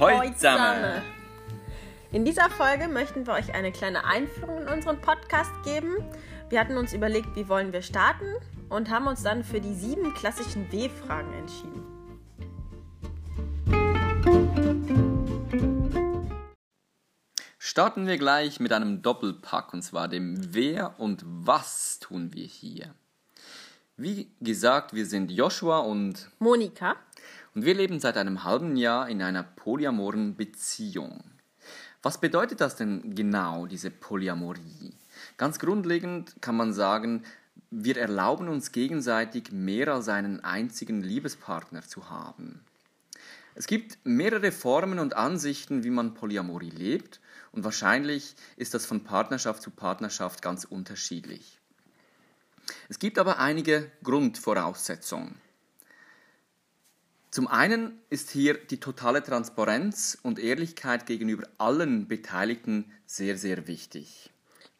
Heute zusammen. In dieser Folge möchten wir euch eine kleine Einführung in unseren Podcast geben. Wir hatten uns überlegt, wie wollen wir starten und haben uns dann für die sieben klassischen W-Fragen entschieden. Starten wir gleich mit einem Doppelpack und zwar dem Wer und was tun wir hier. Wie gesagt, wir sind Joshua und Monika und wir leben seit einem halben Jahr in einer polyamoren Beziehung. Was bedeutet das denn genau, diese Polyamorie? Ganz grundlegend kann man sagen, wir erlauben uns gegenseitig mehr als einen einzigen Liebespartner zu haben. Es gibt mehrere Formen und Ansichten, wie man Polyamorie lebt, und wahrscheinlich ist das von Partnerschaft zu Partnerschaft ganz unterschiedlich. Es gibt aber einige Grundvoraussetzungen. Zum einen ist hier die totale Transparenz und Ehrlichkeit gegenüber allen Beteiligten sehr, sehr wichtig.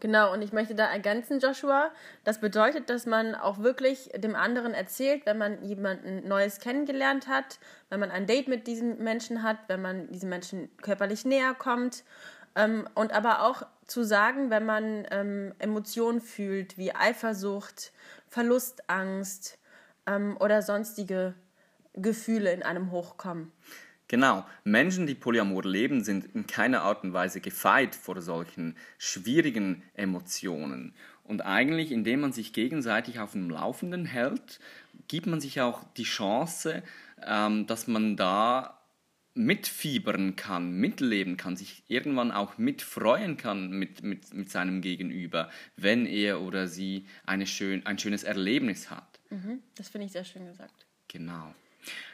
Genau, und ich möchte da ergänzen, Joshua. Das bedeutet, dass man auch wirklich dem anderen erzählt, wenn man jemanden Neues kennengelernt hat, wenn man ein Date mit diesem Menschen hat, wenn man diesem Menschen körperlich näher kommt. Ähm, und aber auch zu sagen, wenn man ähm, Emotionen fühlt, wie Eifersucht, Verlustangst ähm, oder sonstige Gefühle in einem hochkommen. Genau, Menschen, die Polyamor leben, sind in keiner Art und Weise gefeit vor solchen schwierigen Emotionen. Und eigentlich, indem man sich gegenseitig auf dem Laufenden hält, gibt man sich auch die Chance, ähm, dass man da mitfiebern kann, mitleben kann, sich irgendwann auch mitfreuen kann mit, mit, mit seinem Gegenüber, wenn er oder sie eine schön, ein schönes Erlebnis hat. Mhm, das finde ich sehr schön gesagt. Genau.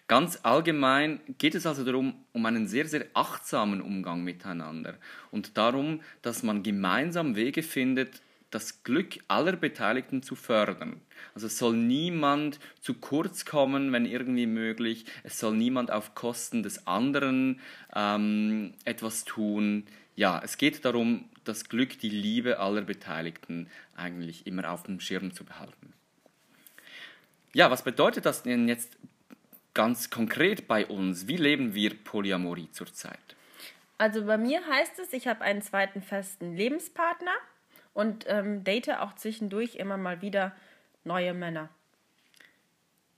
Ganz allgemein geht es also darum, um einen sehr, sehr achtsamen Umgang miteinander und darum, dass man gemeinsam Wege findet, das Glück aller Beteiligten zu fördern. Also es soll niemand zu kurz kommen, wenn irgendwie möglich. Es soll niemand auf Kosten des anderen ähm, etwas tun. Ja, es geht darum, das Glück, die Liebe aller Beteiligten eigentlich immer auf dem Schirm zu behalten. Ja, was bedeutet das denn jetzt ganz konkret bei uns? Wie leben wir Polyamorie zurzeit? Also bei mir heißt es, ich habe einen zweiten festen Lebenspartner und ähm, date auch zwischendurch immer mal wieder neue Männer.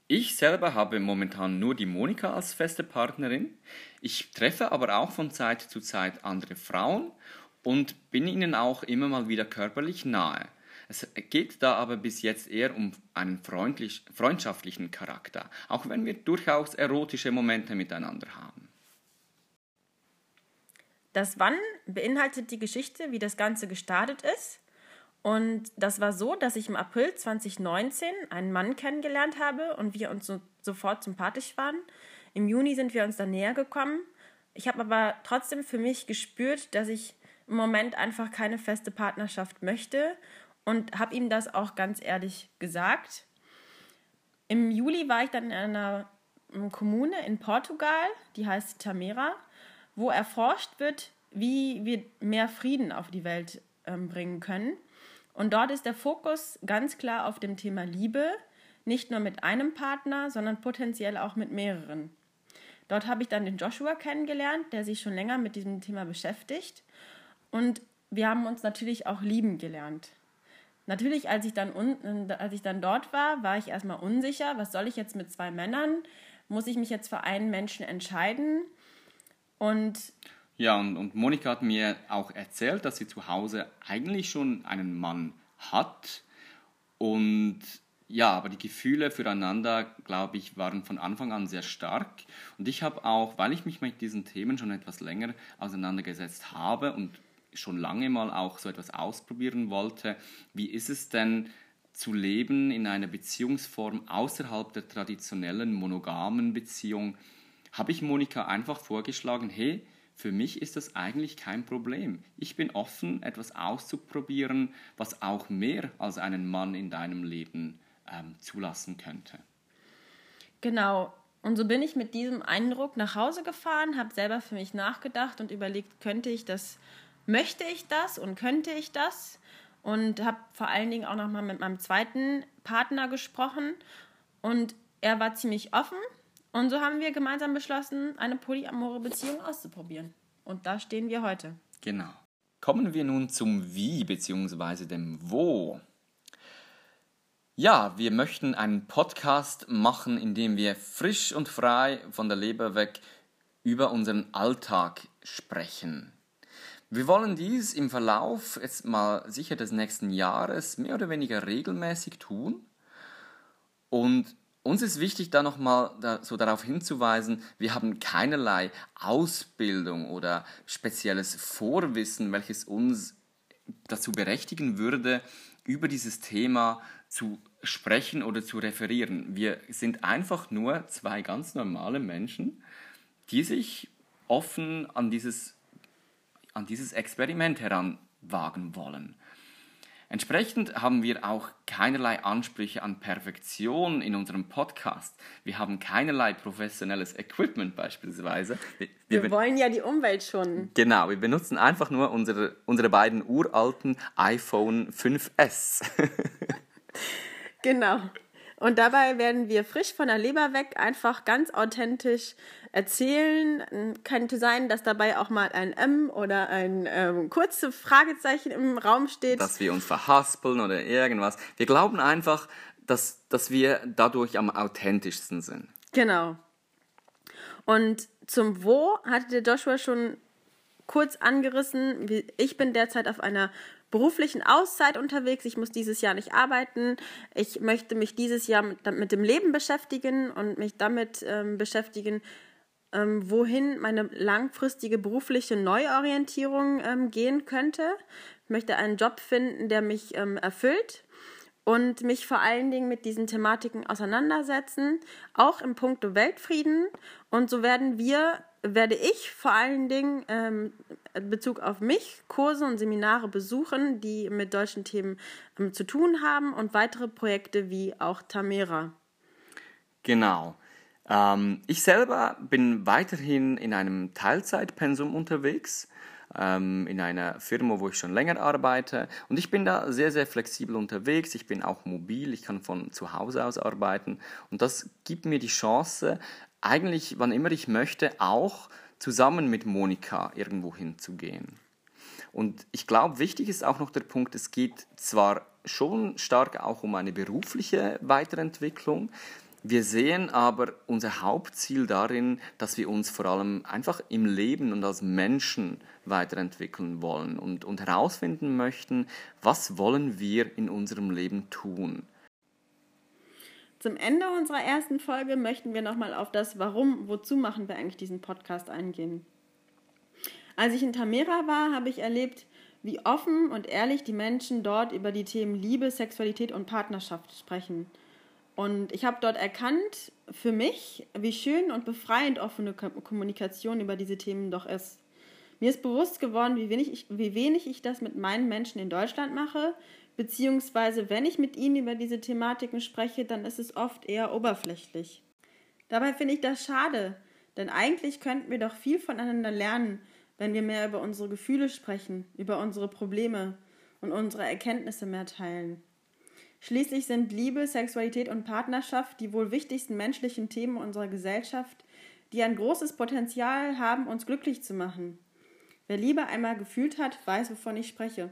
Ich selber habe momentan nur die Monika als feste Partnerin. Ich treffe aber auch von Zeit zu Zeit andere Frauen und bin ihnen auch immer mal wieder körperlich nahe. Es geht da aber bis jetzt eher um einen freundlich, freundschaftlichen Charakter, auch wenn wir durchaus erotische Momente miteinander haben. Das Wann beinhaltet die Geschichte, wie das Ganze gestartet ist. Und das war so, dass ich im April 2019 einen Mann kennengelernt habe und wir uns so, sofort sympathisch waren. Im Juni sind wir uns dann näher gekommen. Ich habe aber trotzdem für mich gespürt, dass ich im Moment einfach keine feste Partnerschaft möchte und habe ihm das auch ganz ehrlich gesagt. Im Juli war ich dann in einer Kommune in Portugal, die heißt Tamera, wo erforscht wird, wie wir mehr Frieden auf die Welt ähm, bringen können. Und dort ist der Fokus ganz klar auf dem Thema Liebe, nicht nur mit einem Partner, sondern potenziell auch mit mehreren. Dort habe ich dann den Joshua kennengelernt, der sich schon länger mit diesem Thema beschäftigt. Und wir haben uns natürlich auch lieben gelernt. Natürlich, als ich, dann un, als ich dann dort war, war ich erstmal unsicher, was soll ich jetzt mit zwei Männern? Muss ich mich jetzt für einen Menschen entscheiden? Und ja, und, und Monika hat mir auch erzählt, dass sie zu Hause eigentlich schon einen Mann hat. Und ja, aber die Gefühle füreinander, glaube ich, waren von Anfang an sehr stark. Und ich habe auch, weil ich mich mit diesen Themen schon etwas länger auseinandergesetzt habe und schon lange mal auch so etwas ausprobieren wollte. Wie ist es denn zu leben in einer Beziehungsform außerhalb der traditionellen monogamen Beziehung? Habe ich Monika einfach vorgeschlagen, hey, für mich ist das eigentlich kein Problem. Ich bin offen, etwas auszuprobieren, was auch mehr als einen Mann in deinem Leben ähm, zulassen könnte. Genau. Und so bin ich mit diesem Eindruck nach Hause gefahren, habe selber für mich nachgedacht und überlegt, könnte ich das möchte ich das und könnte ich das? Und habe vor allen Dingen auch noch mal mit meinem zweiten Partner gesprochen und er war ziemlich offen Und so haben wir gemeinsam beschlossen, eine polyamore Beziehung auszuprobieren. Und da stehen wir heute. Genau. Kommen wir nun zum Wie bzw. dem Wo. Ja, wir möchten einen Podcast machen, in dem wir frisch und frei von der Leber weg über unseren Alltag sprechen. Wir wollen dies im Verlauf jetzt mal sicher des nächsten Jahres mehr oder weniger regelmäßig tun. Und uns ist wichtig, da nochmal da, so darauf hinzuweisen, wir haben keinerlei Ausbildung oder spezielles Vorwissen, welches uns dazu berechtigen würde, über dieses Thema zu sprechen oder zu referieren. Wir sind einfach nur zwei ganz normale Menschen, die sich offen an dieses, an dieses Experiment heranwagen wollen. Entsprechend haben wir auch keinerlei Ansprüche an Perfektion in unserem Podcast. Wir haben keinerlei professionelles Equipment beispielsweise. Wir, wir, wir wollen ja die Umwelt schon. Genau, wir benutzen einfach nur unsere, unsere beiden uralten iPhone 5S. genau. Und dabei werden wir frisch von der Leber weg einfach ganz authentisch erzählen. Könnte sein, dass dabei auch mal ein M oder ein ähm, kurzes Fragezeichen im Raum steht. Dass wir uns verhaspeln oder irgendwas. Wir glauben einfach, dass, dass wir dadurch am authentischsten sind. Genau. Und zum Wo hatte der Joshua schon kurz angerissen. Ich bin derzeit auf einer beruflichen Auszeit unterwegs. Ich muss dieses Jahr nicht arbeiten. Ich möchte mich dieses Jahr mit, mit dem Leben beschäftigen und mich damit ähm, beschäftigen, ähm, wohin meine langfristige berufliche Neuorientierung ähm, gehen könnte. Ich möchte einen Job finden, der mich ähm, erfüllt und mich vor allen Dingen mit diesen Thematiken auseinandersetzen, auch im Punkto Weltfrieden. Und so werden wir werde ich vor allen Dingen ähm, Bezug auf mich Kurse und Seminare besuchen, die mit deutschen Themen ähm, zu tun haben und weitere Projekte wie auch Tamera. Genau. Ähm, ich selber bin weiterhin in einem Teilzeitpensum unterwegs, ähm, in einer Firma, wo ich schon länger arbeite. Und ich bin da sehr, sehr flexibel unterwegs. Ich bin auch mobil, ich kann von zu Hause aus arbeiten. Und das gibt mir die Chance, eigentlich, wann immer ich möchte, auch zusammen mit Monika irgendwo hinzugehen. Und ich glaube, wichtig ist auch noch der Punkt, es geht zwar schon stark auch um eine berufliche Weiterentwicklung, wir sehen aber unser Hauptziel darin, dass wir uns vor allem einfach im Leben und als Menschen weiterentwickeln wollen und, und herausfinden möchten, was wollen wir in unserem Leben tun. Zum Ende unserer ersten Folge möchten wir nochmal auf das Warum, wozu machen wir eigentlich diesen Podcast eingehen. Als ich in Tamera war, habe ich erlebt, wie offen und ehrlich die Menschen dort über die Themen Liebe, Sexualität und Partnerschaft sprechen. Und ich habe dort erkannt, für mich, wie schön und befreiend offene Kommunikation über diese Themen doch ist. Mir ist bewusst geworden, wie wenig ich, wie wenig ich das mit meinen Menschen in Deutschland mache, beziehungsweise wenn ich mit ihnen über diese Thematiken spreche, dann ist es oft eher oberflächlich. Dabei finde ich das schade, denn eigentlich könnten wir doch viel voneinander lernen, wenn wir mehr über unsere Gefühle sprechen, über unsere Probleme und unsere Erkenntnisse mehr teilen. Schließlich sind Liebe, Sexualität und Partnerschaft die wohl wichtigsten menschlichen Themen unserer Gesellschaft, die ein großes Potenzial haben, uns glücklich zu machen. Wer Liebe einmal gefühlt hat, weiß, wovon ich spreche.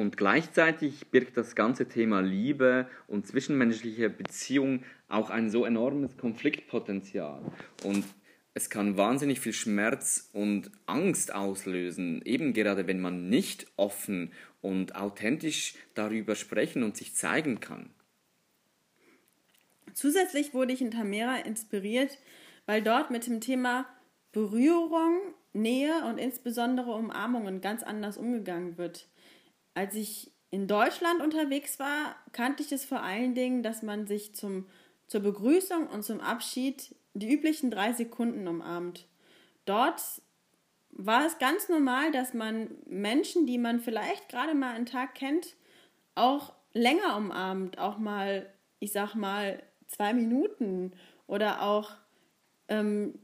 Und gleichzeitig birgt das ganze Thema Liebe und zwischenmenschliche Beziehung auch ein so enormes Konfliktpotenzial. Und es kann wahnsinnig viel Schmerz und Angst auslösen, eben gerade wenn man nicht offen und authentisch darüber sprechen und sich zeigen kann. Zusätzlich wurde ich in Tamera inspiriert, weil dort mit dem Thema Berührung, Nähe und insbesondere Umarmungen ganz anders umgegangen wird als ich in Deutschland unterwegs war, kannte ich es vor allen Dingen, dass man sich zum, zur Begrüßung und zum Abschied die üblichen drei Sekunden umarmt. Dort war es ganz normal, dass man Menschen, die man vielleicht gerade mal einen Tag kennt, auch länger umarmt, auch mal, ich sag mal, zwei Minuten oder auch ähm,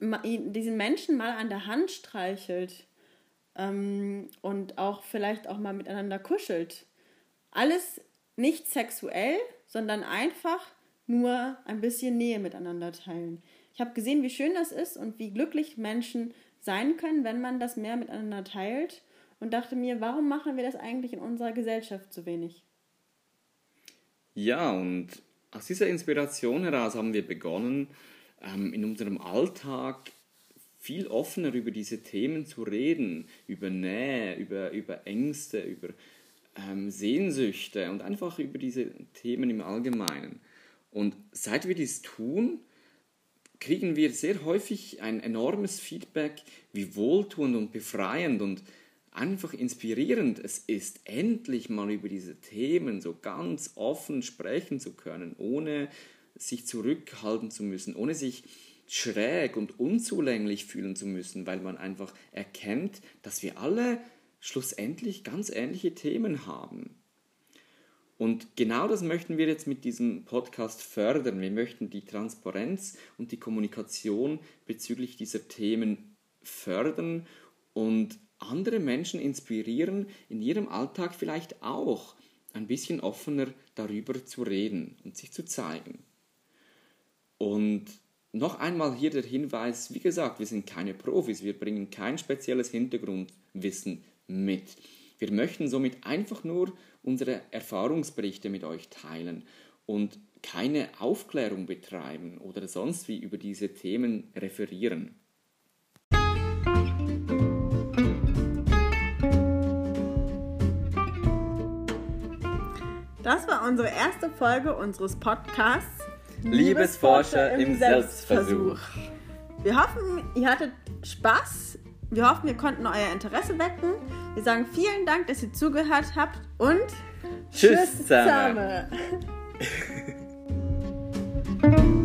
diesen Menschen mal an der Hand streichelt ähm, und auch vielleicht auch mal miteinander kuschelt. Alles nicht sexuell, sondern einfach nur ein bisschen Nähe miteinander teilen. Ich habe gesehen, wie schön das ist und wie glücklich Menschen sein können, wenn man das mehr miteinander teilt und dachte mir, warum machen wir das eigentlich in unserer Gesellschaft so wenig? Ja, und aus dieser Inspiration heraus haben wir begonnen, ähm, in unserem Alltag viel offener über diese Themen zu reden, über Nähe, über, über Ängste, über ähm, Sehnsüchte und einfach über diese Themen im Allgemeinen. Und seit wir dies tun, kriegen wir sehr häufig ein enormes Feedback, wie wohltuend und befreiend und einfach inspirierend es ist, endlich mal über diese Themen so ganz offen sprechen zu können, ohne sich zurückhalten zu müssen, ohne sich schräg und unzulänglich fühlen zu müssen, weil man einfach erkennt, dass wir alle schlussendlich ganz ähnliche Themen haben. Und genau das möchten wir jetzt mit diesem Podcast fördern. Wir möchten die Transparenz und die Kommunikation bezüglich dieser Themen fördern und andere Menschen inspirieren, in ihrem Alltag vielleicht auch ein bisschen offener darüber zu reden und sich zu zeigen. Und noch einmal hier der Hinweis, wie gesagt, wir sind keine Profis, wir bringen kein spezielles Hintergrundwissen mit. Wir möchten somit einfach nur unsere Erfahrungsberichte mit euch teilen und keine Aufklärung betreiben oder sonst wie über diese Themen referieren. Das war unsere erste Folge unseres Podcasts Liebesforscher im Selbstversuch. Wir hoffen, ihr hattet Spaß. Wir hoffen, wir konnten euer Interesse wecken. Wir sagen vielen Dank, dass ihr zugehört habt und Tschüss zusammen.